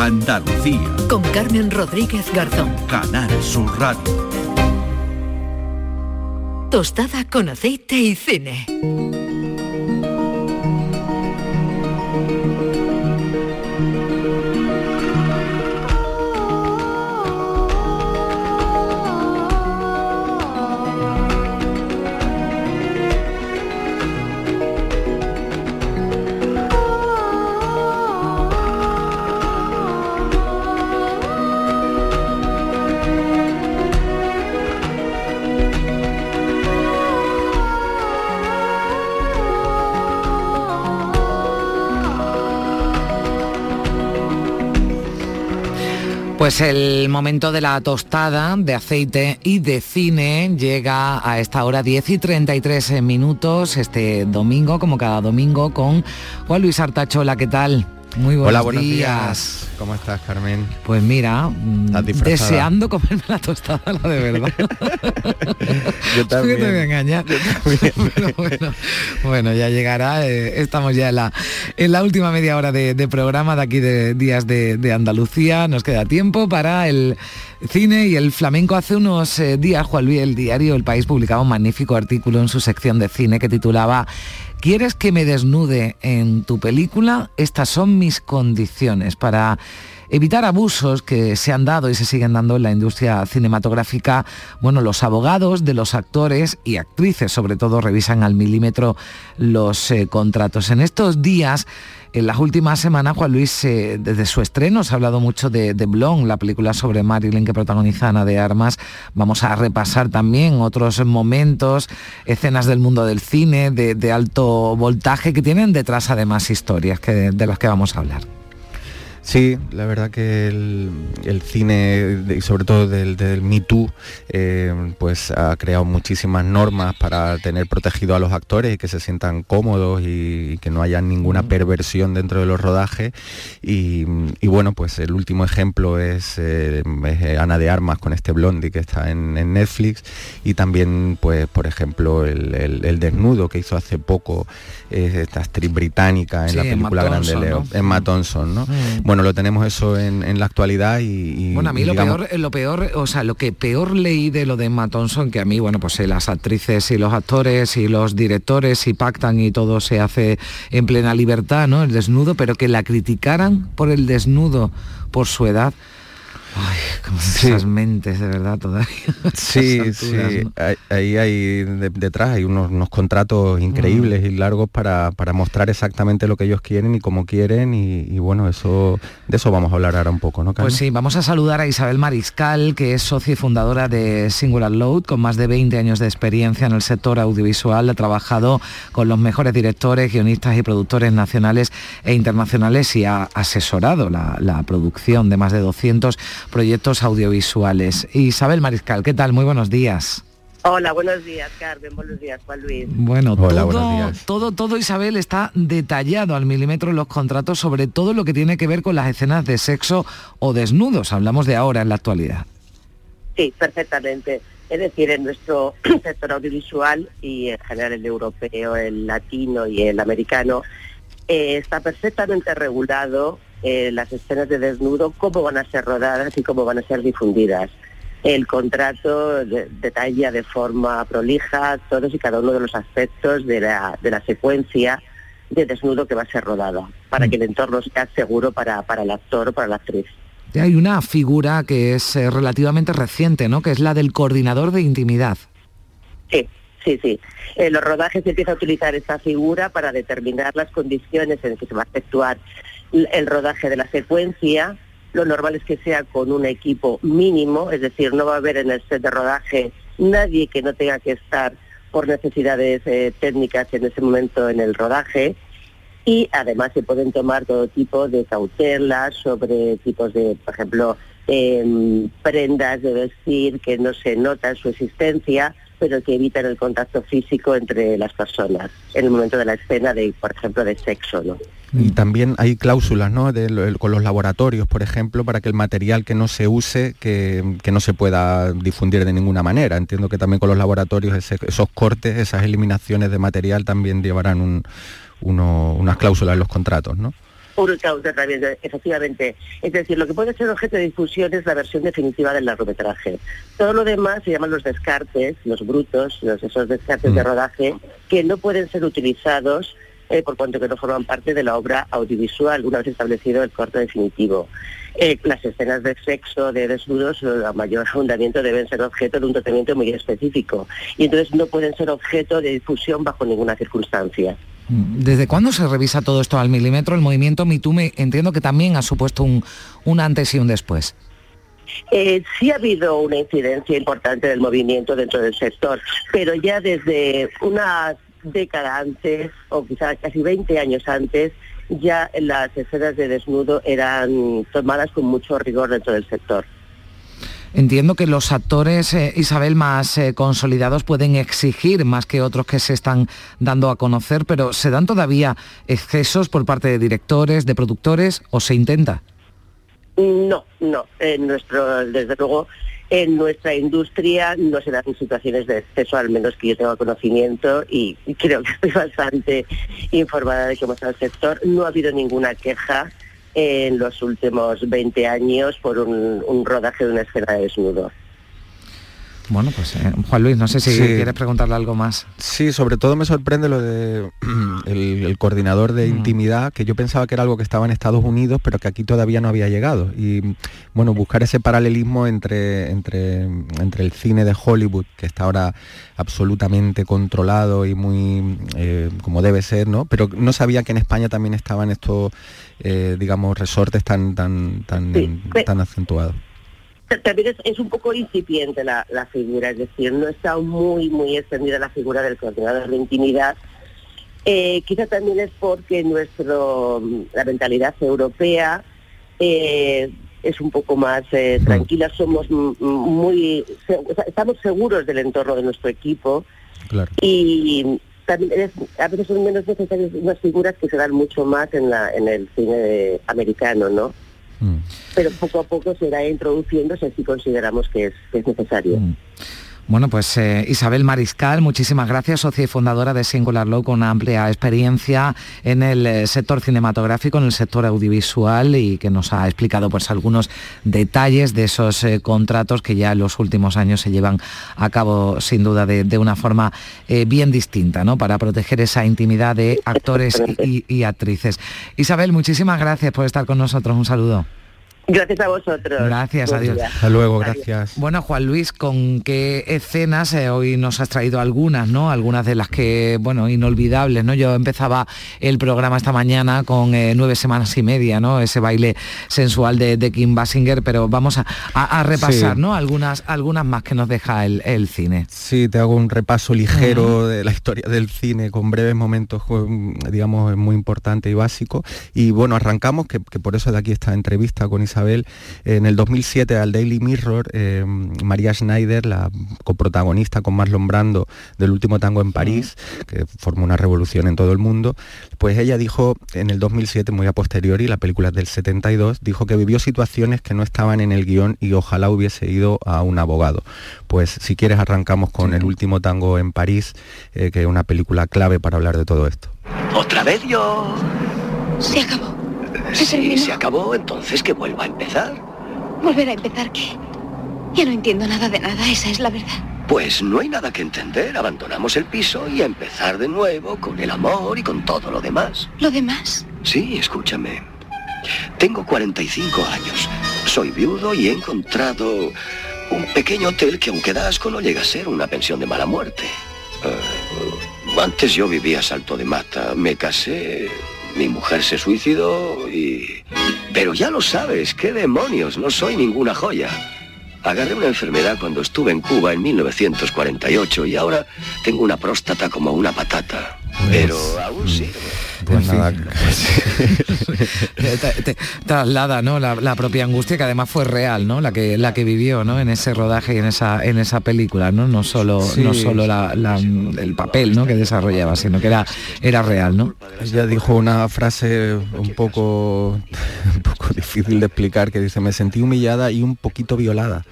Andalucía. Con Carmen Rodríguez Garzón. Canal Sur Radio. Tostada con aceite y cine. Pues el momento de la tostada de aceite y de cine llega a esta hora 10 y 33 minutos este domingo, como cada domingo, con Juan Luis Artachola. ¿Qué tal? Muy buenos, Hola, buenos días. días. ¿Cómo estás, Carmen? Pues mira, mm, deseando comerme la tostada, la de verdad. Yo también. ¿Qué te voy a engañar? Pero bueno, bueno, ya llegará. eh, estamos ya en la, en la última media hora de, de programa de aquí de Días de, de Andalucía. Nos queda tiempo para el cine y el flamenco. Hace unos eh, días, Juan Luis, el diario El País publicaba un magnífico artículo en su sección de cine que titulaba ¿Quieres que me desnude en tu película? Estas son mis condiciones para evitar abusos que se han dado y se siguen dando en la industria cinematográfica. Bueno, los abogados de los actores y actrices, sobre todo, revisan al milímetro los eh, contratos. En estos días, en las últimas semanas, Juan Luis, eh, desde su estreno, se ha hablado mucho de, de Blonde, la película sobre Marilyn que protagoniza Ana de Armas. Vamos a repasar también otros momentos, escenas del mundo del cine, de, de alto voltaje, que tienen detrás además historias que, de las que vamos a hablar. Sí, la verdad que el, el cine y sobre todo del, del Me Too eh, pues ha creado muchísimas normas para tener protegido a los actores y que se sientan cómodos y, y que no haya ninguna perversión dentro de los rodajes y, y bueno pues el último ejemplo es, eh, es, eh, Ana de Armas con este Blondie que está en, en Netflix y también pues por ejemplo el, el- el desnudo que hizo hace poco eh, esta actriz británica en Sí, la Emma película Grande Thompson, Leo, ¿no? Emma Thompson, ¿no? Mm. Bueno, lo tenemos eso en, en la actualidad y, y- Bueno, a mí y lo digamos- peor, lo peor, o sea, lo que peor leí de lo de Emma Thompson, que a mí, bueno, pues eh, las actrices y los actores y los directores y pactan y todo se hace en plena libertad, ¿no? El desnudo, pero que la criticaran por el desnudo, por su edad. Ay, esas mentes de verdad todavía. Sí, sí, ahí hay detrás hay unos, contratos increíbles y largos para, mostrar exactamente lo que ellos quieren y cómo quieren y, bueno, eso de eso vamos a hablar ahora un poco, ¿no? Pues sí, vamos a saludar a Isabel Mariscal, que es socia y fundadora de Singular Load, con más de 20 años de experiencia en el sector audiovisual, ha trabajado con los mejores directores, guionistas y productores nacionales e internacionales y ha asesorado la, la producción de más de 200 proyectos audiovisuales. Isabel Mariscal, ¿qué tal? Muy buenos días. Hola, buenos días, Carmen. Buenos días, Juan Luis. Bueno, todo, todo, todo, Isabel, está detallado al milímetro en los contratos sobre todo lo que tiene que ver con las escenas de sexo o desnudos. Hablamos de ahora, en la actualidad. Sí, perfectamente. Es decir, en nuestro sector audiovisual y en general el europeo, el latino y el americano, eh, está perfectamente regulado eh, las escenas de desnudo, cómo van a ser rodadas y cómo van a ser difundidas. El contrato detalla de forma prolija todos y cada uno de los aspectos de la, de la secuencia de desnudo que va a ser rodada, para que el entorno sea seguro para, para el actor o para la actriz. Hay una figura que es eh, relativamente reciente, ¿no? Que es la del coordinador de intimidad. Sí, sí, sí. En los rodajes se empieza a utilizar esta figura para determinar las condiciones en que se va a efectuar el rodaje de la secuencia. Lo normal es que sea con un equipo mínimo, es decir, no va a haber en el set de rodaje nadie que no tenga que estar por necesidades eh, técnicas en ese momento en el rodaje y además se pueden tomar todo tipo de cautelas sobre tipos de, por ejemplo, em, prendas de vestir que no se nota su existencia, pero que evitan el contacto físico entre las personas en el momento de la escena de, por ejemplo, de sexo, ¿no? Y también hay cláusulas ¿no? con los laboratorios, por ejemplo, para que el material que no se use, que, no se pueda difundir de ninguna manera. Entiendo que también con los laboratorios esos cortes, esas eliminaciones de material también llevarán un, unas cláusulas en los contratos, ¿no? Una cláusula también, efectivamente. Es decir, lo que puede ser objeto de difusión es la versión definitiva del largometraje. Todo lo demás se llaman los descartes, los brutos, los, esos descartes de mm. rodaje, que no pueden ser utilizados eh, por cuanto que no forman parte de la obra audiovisual, una vez establecido el corte definitivo. Eh, las escenas de sexo, de desnudos, a mayor fundamento deben ser objeto de un tratamiento muy específico y entonces no pueden ser objeto de difusión bajo ninguna circunstancia. ¿Desde cuándo se revisa todo esto al milímetro? El movimiento MeToo entiendo que también ha supuesto un, un antes y un después. Eh, sí ha habido una incidencia importante del movimiento dentro del sector, pero ya desde una década antes, o quizás casi 20 años antes, ya las escenas de desnudo eran tomadas con mucho rigor dentro del sector. Entiendo que los actores, eh, Isabel, más eh, consolidados pueden exigir más que otros que se están dando a conocer, pero ¿se dan todavía excesos por parte de directores, de productores o se intenta? No, no. En nuestro, desde luego, en nuestra industria no se dan situaciones de exceso, al menos que yo tenga conocimiento y creo que estoy bastante informada de cómo está el sector. No ha habido ninguna queja en los últimos 20 años por un, rodaje de una escena de desnudo. Bueno, pues eh, Juan Luis, no sé si quieres preguntarle algo más. Sí, sobre todo me sorprende lo de el, coordinador de mm. intimidad, que yo pensaba que era algo que estaba en Estados Unidos, pero que aquí todavía no había llegado. Y bueno, buscar ese paralelismo entre, entre, entre el cine de Hollywood, que está ahora absolutamente controlado y muy eh, como debe ser, ¿no? Pero no sabía que en España también estaban estos, eh, digamos, resortes tan, tan, tan, tan acentuados también es, un poco incipiente la, figura, es decir, no está muy, muy extendida la figura del coordinador de intimidad. Eh, quizá también es porque nuestro, la mentalidad europea eh, es un poco más eh, mm. tranquila, somos muy, estamos seguros del entorno de nuestro equipo y también a veces son menos necesarias unas figuras que se dan mucho más en, la, en el cine americano, ¿no? Mm. Pero poco a poco se irá introduciéndose si consideramos que es, necesario. Mm. Bueno, pues eh, Isabel Mariscal, muchísimas gracias, socia y fundadora de Singular Law, con una amplia experiencia en el eh, sector cinematográfico, en el sector audiovisual y que nos ha explicado pues algunos detalles de esos eh, contratos que ya en los últimos años se llevan a cabo sin duda de, una forma bien distinta, ¿no? Para proteger esa intimidad de actores y actrices. Isabel, muchísimas gracias por estar con nosotros. Un saludo. Gracias a vosotros. Gracias, adiós. Hasta luego, gracias. Bueno, Juan Luis, ¿con qué escenas eh, hoy nos has traído algunas, ¿no? Algunas de las que, bueno, inolvidables, ¿no? Yo empezaba el programa esta mañana con eh, nueve semanas y media, ¿no? Ese baile sensual de, Kim Basinger, pero vamos a, repasar, ¿no? Algunas, algunas más que nos deja el, cine. Sí, te hago un repaso ligero de la historia del cine con breves momentos, digamos, muy importante y básico. Y bueno, arrancamos, que, que por eso de aquí esta entrevista con Isabel en el 2007 al Daily Mirror, eh, María Schneider, la coprotagonista con Marlon Brando del último tango en París, que formó una revolución en todo el mundo, pues ella dijo en el 2007, muy a posteriori, la película es del 72, dijo que vivió situaciones que no estaban en el guion y ojalá hubiese ido a un abogado. Pues si quieres arrancamos con el último tango en París, eh, que es una película clave para hablar de todo esto. ¿Otra vez yo? Se acabó. Si se acabó, entonces que vuelva a empezar. ¿Volver a empezar qué? Ya no entiendo nada de nada, esa es la verdad. Pues no hay nada que entender. Abandonamos el piso y a empezar de nuevo con el amor y con todo lo demás. ¿Lo demás? Sí, escúchame. Tengo 45 años. Soy viudo y he encontrado un pequeño hotel que aunque da asco no llega a ser una pensión de mala muerte. Ah, antes yo vivía a salto de mata. Me casé mi mujer se suicidó y... Pero ya lo sabes, qué demonios, no soy ninguna joya. Agarré una enfermedad cuando estuve en Cuba en 1948 y ahora tengo una próstata como una patata. Pero aún sirve. Pues nada, te, traslada ¿no? La, propia angustia que además fue real, ¿no? La que la que vivió, ¿no? En ese rodaje y en esa en esa película, ¿no? No solo no solo el papel, ¿no? Que desarrollaba, sino que era era real, ¿no? Ella dijo una frase un poco un poco difícil de explicar que dice me sentí humillada y un poquito violada.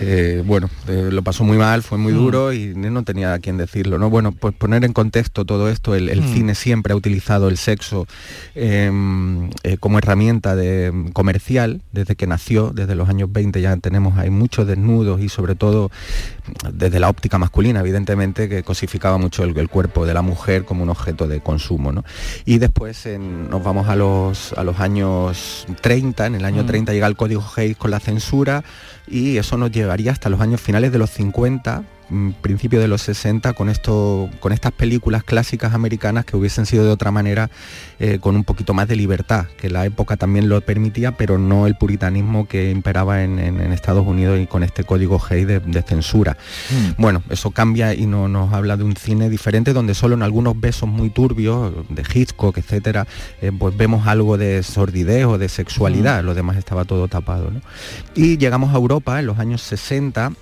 Eh, bueno, eh, lo pasó muy mal, fue muy mm. duro y no tenía a quién decirlo. ¿no? Bueno, pues poner en contexto todo esto, el, mm. cine siempre ha utilizado el sexo em, eh, como herramienta de, comercial desde que nació, desde los años 20 ya tenemos hay muchos desnudos y sobre todo desde la óptica masculina, evidentemente, que cosificaba mucho el, cuerpo de la mujer como un objeto de consumo. ¿no? Y después nos vamos a los, a los años 30, en el año 30 mm. llega el código Hayes con la censura, y eso nos llevaría hasta los años finales de los 50 Mm, principio de los 60 con, esto, con estas películas clásicas americanas que hubiesen sido de otra manera eh, con un poquito más de libertad, que la época también lo permitía, pero no el puritanismo que imperaba en, Estados Unidos y con este código Hay de, censura. Mm. Bueno, eso cambia y no, nos habla de un cine diferente donde solo en algunos besos muy turbios, de Hitchcock, etcétera, eh, pues vemos algo de sordidez o de sexualidad, mm. lo demás estaba todo tapado. Y llegamos a Europa en los años 60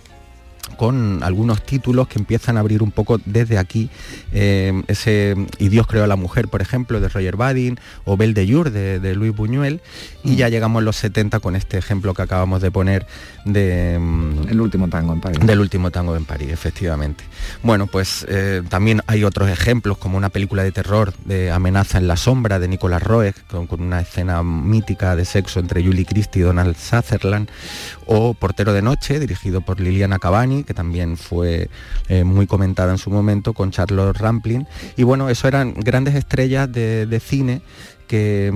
con algunos títulos que empiezan a abrir un poco desde aquí eh, ese Y Dios creó a la mujer, por ejemplo, de Roger Badin, o Belle de Jour de, Luis Buñuel, y mm. ya llegamos a los 70 con este ejemplo que acabamos de poner de... Mm, El último tango en París. Del último tango en París, efectivamente. Bueno, pues eh, también hay otros ejemplos, como una película de terror de Amenaza en la sombra de Nicolas Roeg, con, una escena mítica de sexo entre Julie Christie y Donald Sutherland, o Portero de Noche, dirigido por Liliana Cavani, que también fue eh, muy comentada en su momento, con Charlotte Rampling. Y bueno, eso eran grandes estrellas de, cine mm, que,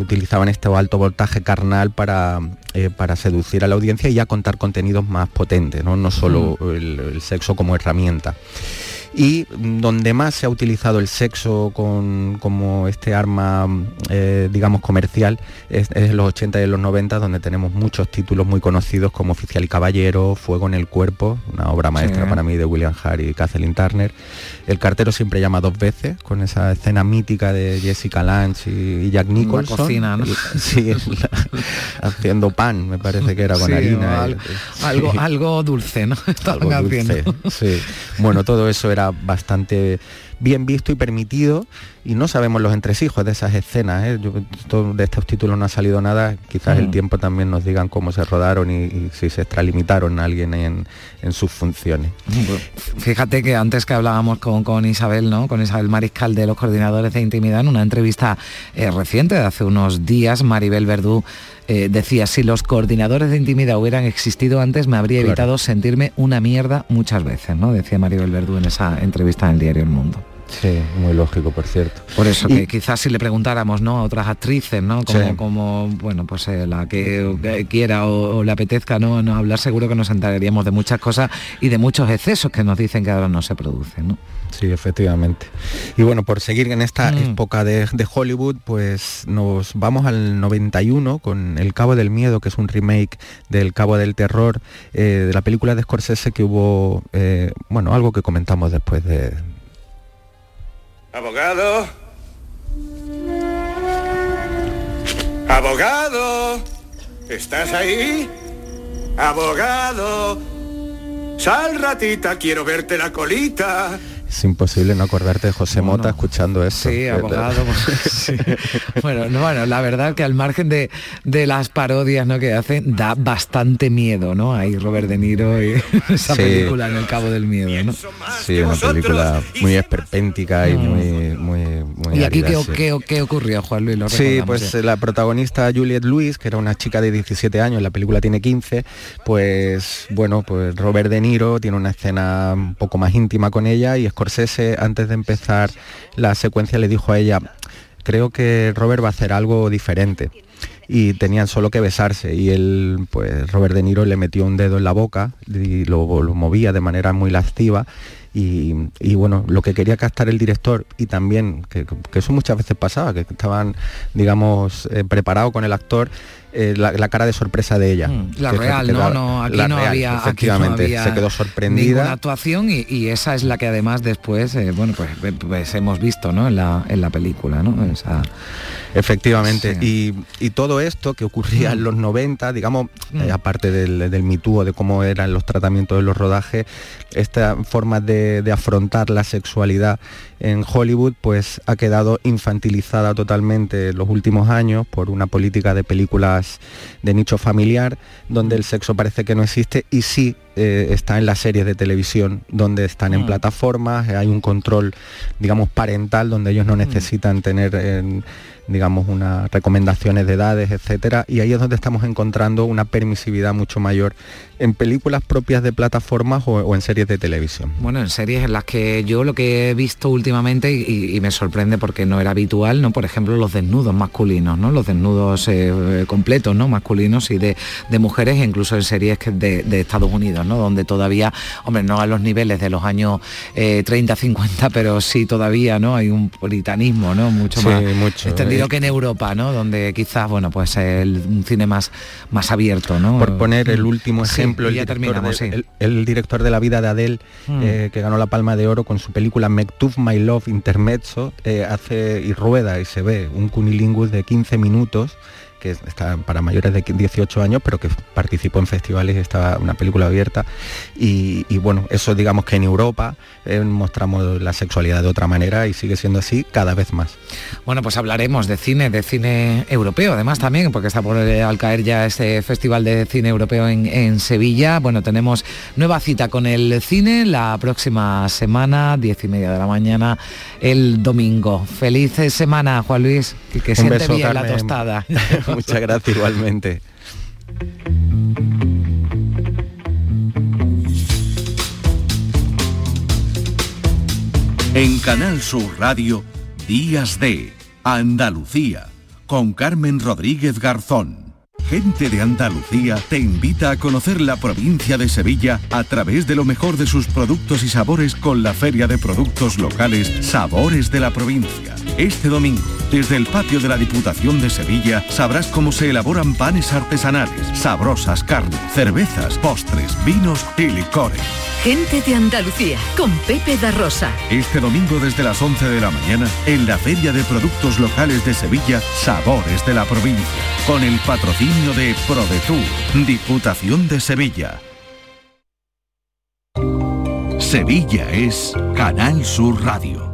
utilizaban este alto voltaje carnal para, eh, para, seducir a la audiencia y a contar contenidos más potentes, no, no solo el, sexo como herramienta y donde más se ha utilizado el sexo como este arma, eh, digamos, comercial, es, en los 80 y en los 90, donde tenemos muchos títulos muy conocidos como Oficial y Caballero, Fuego en el Cuerpo, una obra maestra para mí de William Hart y Kathleen Turner. El cartero siempre llama dos veces, con esa escena mítica de Jessica Lange y, Jack Nicholson. cocina, Sí, haciendo pan, me parece que era con harina. Algo, algo, dulce, ¿no? algo dulce, sí. Bueno, todo eso era bastante bien visto y permitido y no sabemos los entresijos de esas escenas. ¿eh? de estos títulos no ha salido nada, quizás el mm. tiempo también nos digan cómo se rodaron y, si se extralimitaron a alguien en, sus funciones. Fíjate que antes que hablábamos con, Isabel, ¿no? con Isabel Mariscal de los coordinadores de intimidad, en una entrevista eh, reciente de hace unos días, Maribel Verdú eh, decía, si los coordinadores de intimidad hubieran existido antes, me habría evitado sentirme una mierda muchas veces, ¿no? Decía Maribel Verdú en esa entrevista en el diario El Mundo. Sí, muy lógico, por cierto. Por eso que quizás si le preguntáramos, ¿no? A otras actrices, ¿no? Como, como bueno, pues eh, la que quiera o, le apetezca, ¿no? ¿no? Hablar seguro que nos enteraríamos de muchas cosas y de muchos excesos que nos dicen que ahora no se producen, ¿no? Sí, efectivamente. Y bueno, por seguir en esta mm. época de, Hollywood, pues nos vamos al 91 con El Cabo del Miedo, que es un remake del Cabo del Terror, eh, de la película de Scorsese que hubo, eh, bueno, algo que comentamos después de... Abogado. Abogado. ¿Estás ahí? Abogado. Sal ratita, quiero verte la colita. Es imposible no acordarte de José Mota escuchando eso. Sí, abogado. Bueno, bueno, la verdad que al margen de, las parodias ¿no? que hacen, da bastante miedo, ¿no? Ahí Robert De Niro y esa película en el Cabo del Miedo, ¿no? Sí, una película muy esperpéntica y muy ¿Y aquí qué, qué, ocurrió, Juan Luis? sí, pues la protagonista Juliette Lewis, que era una chica de 17 años, la película tiene 15, pues bueno, pues Robert De Niro tiene una escena un poco más íntima con ella y es Scorsese, antes de empezar la secuencia, le dijo a ella, creo que Robert va a hacer algo diferente. Y tenían solo que besarse y él, pues Robert De Niro le metió un dedo en la boca y lo, movía de manera muy lasciva y, bueno, lo que quería captar el director y también, que, eso muchas veces pasaba, que estaban, digamos, eh, preparados con el actor, eh, la, cara de sorpresa de ella. Mm, la real, ¿no? no aquí, no había, efectivamente, se quedó sorprendida. actuación y, esa es la que además después, eh, bueno, pues, pues, hemos visto ¿no? en, la, en la película, ¿no? Efectivamente. Y, todo esto que ocurría en mm. los 90, digamos, mm. eh, aparte del, del de cómo eran los tratamientos de los rodajes, esta forma de, de afrontar la sexualidad en Hollywood pues ha quedado infantilizada totalmente en los últimos años por una política de películas de nicho familiar donde el sexo parece que no existe y sí eh, está en las series de televisión donde están en mm. plataformas, hay un control digamos parental donde ellos no mm. necesitan tener digamos, unas recomendaciones de edades, etcétera, y ahí es donde estamos encontrando una permisividad mucho mayor en películas propias de plataformas o, en series de televisión. Bueno, en series en las que yo lo que he visto últimamente y, me sorprende porque no era habitual, ¿no? Por ejemplo, los desnudos masculinos, ¿no? Los desnudos eh, completos, ¿no? Masculinos y de, mujeres, incluso en series de, de, Estados Unidos, ¿no? Donde todavía, hombre, no a los niveles de los años 30, eh, 50, pero sí todavía, ¿no? Hay un puritanismo, ¿no? Mucho más mucho, extendido que en Europa, ¿no? Donde quizás, bueno, pues el, un cine más, más abierto, ¿no? Por poner el último ejemplo ejemplo, el, director de, La vida de Adele, mm. eh, que ganó la Palma de Oro con su película Mektub My Love Intermezzo, eh, hace y rueda y se ve un cunilingus de 15 minutos que está para mayores de 18 años, pero que participó en festivales, estaba una película abierta. Y, bueno, eso digamos que en Europa eh, mostramos la sexualidad de otra manera y sigue siendo así cada vez más. Bueno, pues hablaremos de cine, de cine europeo, además también, porque está por eh, al caer ya este Festival de Cine Europeo en, en Sevilla. Bueno, tenemos nueva cita con el cine la próxima semana, diez y media de la mañana, el domingo. Feliz semana, Juan Luis, y que siente bien la tostada. Muchas gracias igualmente. En Canal Sur Radio, Días de Andalucía, con Carmen Rodríguez Garzón. Gente de Andalucía te invita a conocer la provincia de Sevilla a través de lo mejor de sus productos y sabores con la Feria de Productos Locales Sabores de la Provincia. Este domingo, desde el patio de la Diputación de Sevilla, sabrás cómo se elaboran panes artesanales, sabrosas carnes, cervezas, postres, vinos y licores. Gente de Andalucía, con Pepe da Rosa. Este domingo desde las 11 de la mañana, en la Feria de Productos Locales de Sevilla, Sabores de la Provincia, con el patrocinio de ProDetour, Diputación de Sevilla. Sevilla es Canal Sur Radio.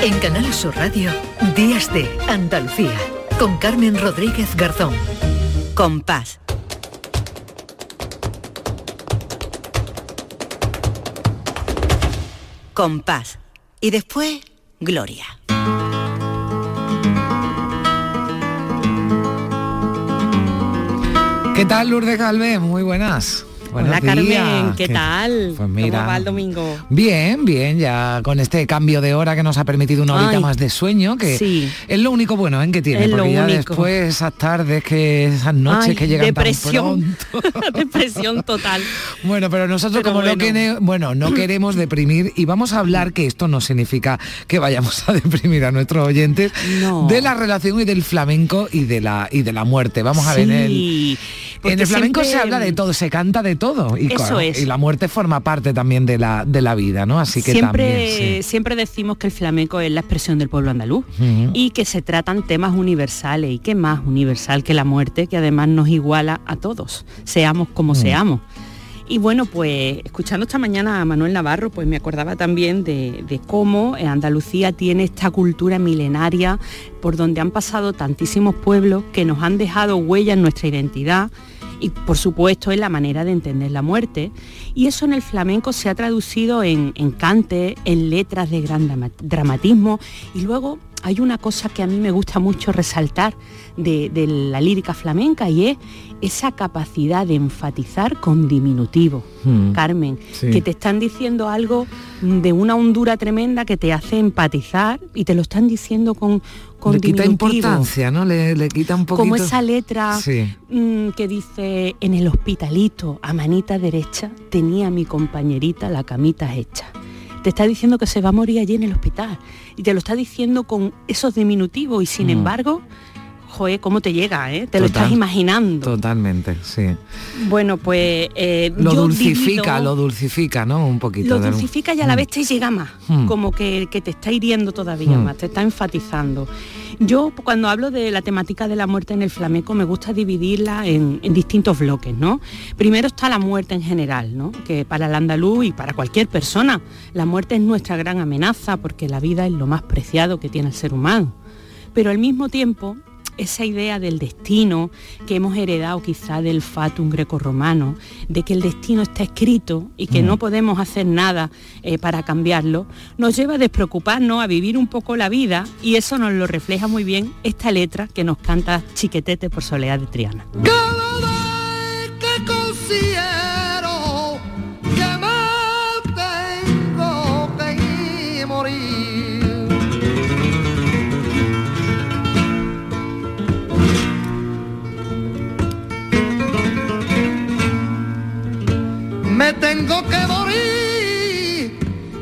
En Canal Sur Radio, Días de Andalucía, con Carmen Rodríguez Garzón. Compás. Compás. Y después, Gloria. ¿Qué tal, Lourdes Galvez? Muy buenas. Buenos Hola días. Carmen, ¿qué tal? Pues mira. ¿Cómo va el domingo? Bien, bien, ya con este cambio de hora que nos ha permitido una horita Ay, más de sueño, que sí. es lo único bueno ¿eh? que tiene, Es porque ya único. después esas tardes, que esas noches Ay, que llegan depresión. tan pronto. Depresión total. Bueno, pero nosotros Pero como no, bueno. quene- bueno, no queremos deprimir y vamos a hablar que esto no significa que vayamos a deprimir a nuestros oyentes No. de la relación y del flamenco y de la y de la muerte. Vamos a ver en el, en el flamenco siempre- se habla de todo, se canta de todo y, Eso es. y la muerte forma parte también de la de la vida, ¿no? Así que siempre, también sí. siempre decimos que el flamenco es la expresión del pueblo andaluz y que se tratan temas universales y qué más universal que la muerte que además nos iguala a todos, seamos como seamos. Y bueno, pues escuchando esta mañana a Manuel Navarro, pues me acordaba también de, de cómo Andalucía tiene esta cultura milenaria por donde han pasado tantísimos pueblos que nos han dejado huella en nuestra identidad y por supuesto en la manera de entender la muerte. Y eso en el flamenco se ha traducido en, en cante, en letras de gran drama- dramatismo y luego hay una cosa que a mí me gusta mucho resaltar de, de la lírica flamenca y es esa capacidad de enfatizar con diminutivo. Mm. Carmen, Sí. que te están diciendo algo de una hondura tremenda que te hace empatizar y te lo están diciendo con, con le quita importancia, ¿no? Le, le quita un poquito. Como esa letra Sí. mm, que dice, en el hospitalito, a manita derecha, tenía mi compañerita la camita hecha. Te está diciendo que se va a morir allí en el hospital. Y te lo está diciendo con esos diminutivos y sin Mm. embargo, joder, ¿cómo te llega? eh? Te lo estás imaginando. Totalmente, sí. Bueno, pues eh, Lo yo dulcifica, divido- lo dulcifica, ¿no? Un poquito. lo de- dulcifica y a la Mm. vez te llega más, Mm. como que, que te está hiriendo todavía más, te está enfatizando. Yo cuando hablo de la temática de la muerte en el flamenco me gusta dividirla en, distintos bloques, ¿no? Primero está la muerte en general, ¿no? Que para el andaluz y para cualquier persona, la muerte es nuestra gran amenaza porque la vida es lo más preciado que tiene el ser humano. Pero al mismo tiempo esa idea del destino que hemos heredado quizá del fatum grecorromano, de que el destino está escrito y que Mm. no podemos hacer nada eh, para cambiarlo, nos lleva a despreocuparnos, a vivir un poco la vida y eso nos lo refleja muy bien esta letra que nos canta Chiquetete por Soledad de Triana. que tengo que morir,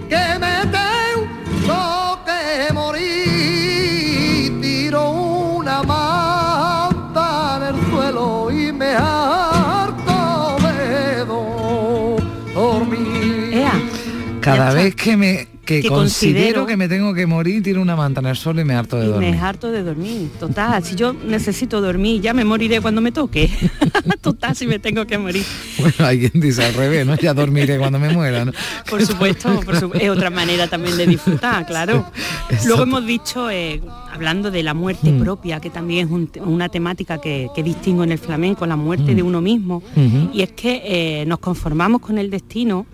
que me tengo que morir. Tiro una manta en el suelo y me harto de do- dormir. Cada vez que me que, Que considero, considero- que me tengo que morir, tiro una manta en el suelo y me harto de Y dormir. me harto de dormir, total. Si yo necesito dormir, ya me moriré cuando me toque. total, si me tengo que morir. Bueno, alguien dice al revés, ¿no? Ya dormiré cuando me muera, ¿no? Por supuesto, por su- es otra manera también de disfrutar, claro. Luego hemos dicho, eh, hablando de la muerte Mm. propia, que también es un una temática que, que distingo en el flamenco, la muerte Mm. de uno mismo. Y es que eh, nos conformamos con el destino,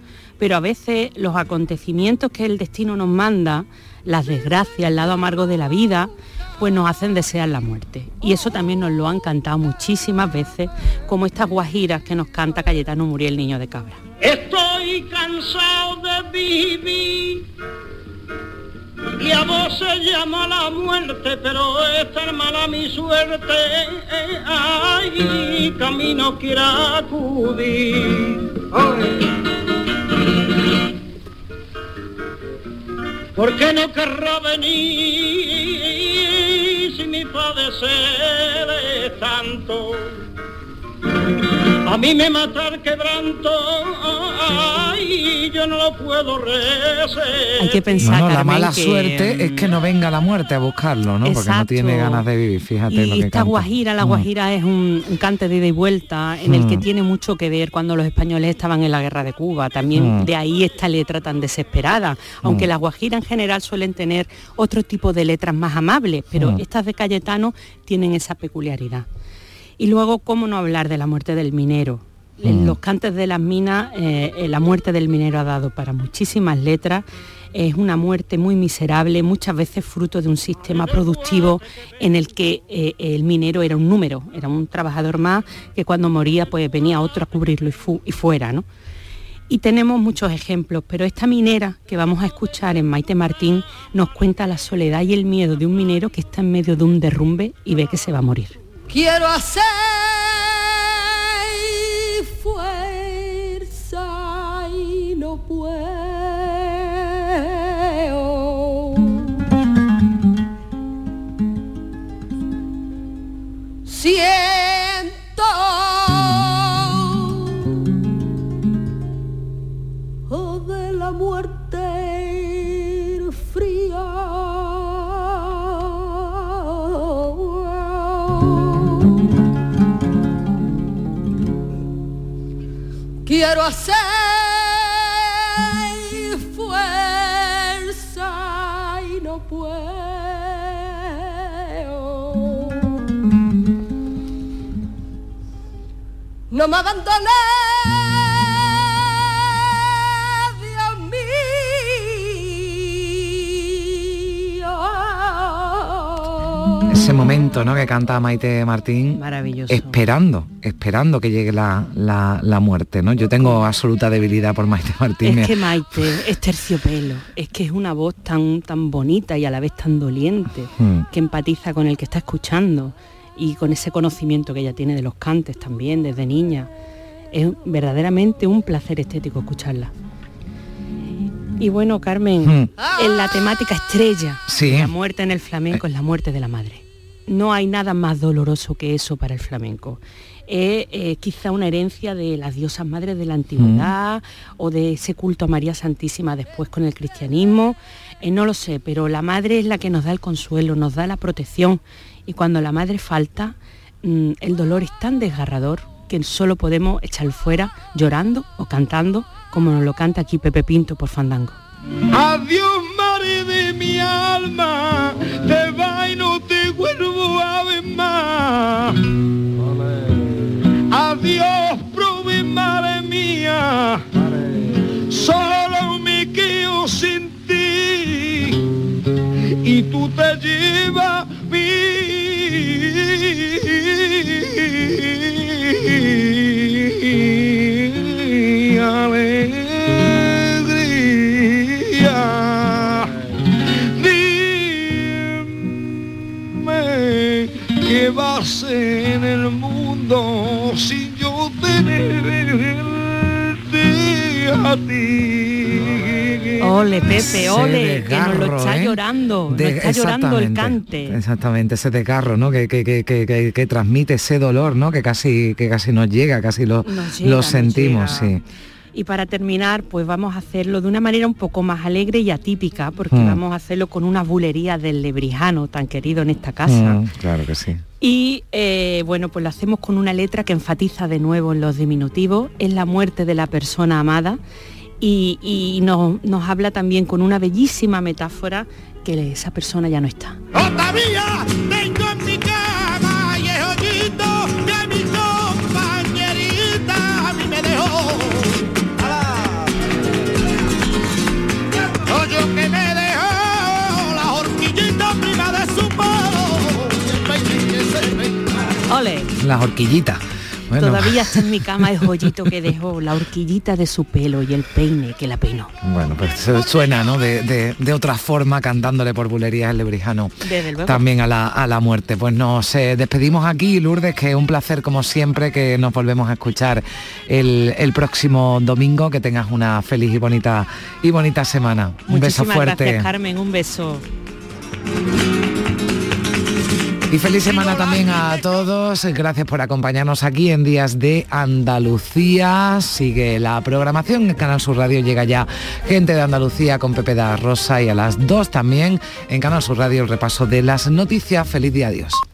pero a veces los acontecimientos que el destino nos manda, las desgracias, el lado amargo de la vida, pues nos hacen desear la muerte. Y eso también nos lo han cantado muchísimas veces, como estas guajiras que nos canta Cayetano Muriel Niño de Cabra. Estoy cansado de vivir y a vos se llama la muerte, pero esta es mala mi suerte. Ay, camino quiera acudir. ¿Por qué no querrá venir si mi padecer tanto? A mí me mata el quebranto, ay, yo no lo puedo. Hay que pensar, No, no, la Carmen, mala que, suerte es que no venga la muerte a buscarlo, ¿no? Porque no Exacto. tiene ganas de vivir, fíjate lo Y que esta canta. guajira, la Mm. guajira es un, un cante de ida y vuelta en el que Mm. tiene mucho que ver cuando los españoles estaban en la guerra de Cuba. También Mm. de ahí esta letra tan desesperada. Aunque Mm. las guajiras en general suelen tener otro tipo de letras más amables, pero Mm. estas de Cayetano tienen esa peculiaridad. Y luego, ¿cómo no hablar de la muerte del minero? En Mm. los cantes de las minas, eh, eh, la muerte del minero ha dado para muchísimas letras. Es una muerte muy miserable, muchas veces fruto de un sistema productivo en el que eh, el minero era un número, era un trabajador más que cuando moría pues venía otro a cubrirlo y, fu- y fuera, ¿no? Y tenemos muchos ejemplos, pero esta minera que vamos a escuchar en Maite Martín nos cuenta la soledad y el miedo de un minero que está en medio de un derrumbe y ve que se va a morir. Quiero hacer fuerza y no puedo. Siento Quiero hacer fuerza y no puedo. No me abandones, Ese momento, ¿no? Que canta Maite Martín. Maravilloso. Esperando, esperando que llegue la, la- la muerte, ¿no? Yo tengo absoluta debilidad por Maite Martín. Es que Maite es terciopelo, es que es una voz tan, tan bonita y a la vez tan doliente, Mm. que empatiza con el que está escuchando y con ese conocimiento que ella tiene de los cantes también desde niña. Es verdaderamente un placer estético escucharla. Y bueno, Carmen, Mm. en la temática estrella Sí. la muerte en el flamenco es la muerte de la madre. No hay nada más doloroso que eso para el flamenco. Es eh, quizá una herencia de las diosas madres de la antigüedad o de ese culto a María Santísima después con el cristianismo. Eh, no lo sé, pero la madre es la que nos da el consuelo, nos da la protección. Y cuando la madre falta, mm, el dolor es tan desgarrador que solo podemos echar fuera llorando o cantando, como nos lo canta aquí Pepe Pinto por Fandango. Adiós, madre de mi alma, te va y no te vuelvo a ver más. Adiós, prove, madre mía, solo me quedo sin ti y tú te llevas mi alegría. Ser en el mundo sin yo tenerte a ti. Ole, Pepe, ole, que nos lo está ¿eh? llorando, nos De- está llorando el cante. Exactamente, ese desgarro, ¿no? Que, que, que, que- que- que transmite ese dolor, ¿no? Que casi, que casi nos llega, casi lo, llega, lo sentimos, sí. Y para terminar, pues vamos a hacerlo de una manera un poco más alegre y atípica, porque Mm. vamos a hacerlo con una bulería del lebrijano tan querido en esta casa. Mm, claro que sí. Y eh, bueno, pues lo hacemos con una letra que enfatiza de nuevo en los diminutivos, es la muerte de la persona amada y, y nos, nos habla también con una bellísima metáfora que esa persona ya no está. Todavía las horquillitas. Todavía está en mi cama el joyito que dejó, la horquillita de su pelo y el peine que la peinó. Bueno, pues suena, ¿no? De, otra forma cantándole por bulerías el lebrijano. También a la, a la muerte. Pues nos eh, despedimos aquí, Lourdes, que es un placer como siempre que nos volvemos a escuchar el, el próximo domingo. Que tengas una feliz y bonita y bonita semana. un beso fuerte. Gracias, Carmen, un beso. Y feliz semana también a todos. Gracias por acompañarnos aquí en Días de Andalucía. Sigue la programación. En Canal Sur Radio llega ya Gente de Andalucía con Pepe da Rosa y a las 2 también en Canal Sur Radio el repaso de las noticias. Feliz día, adiós.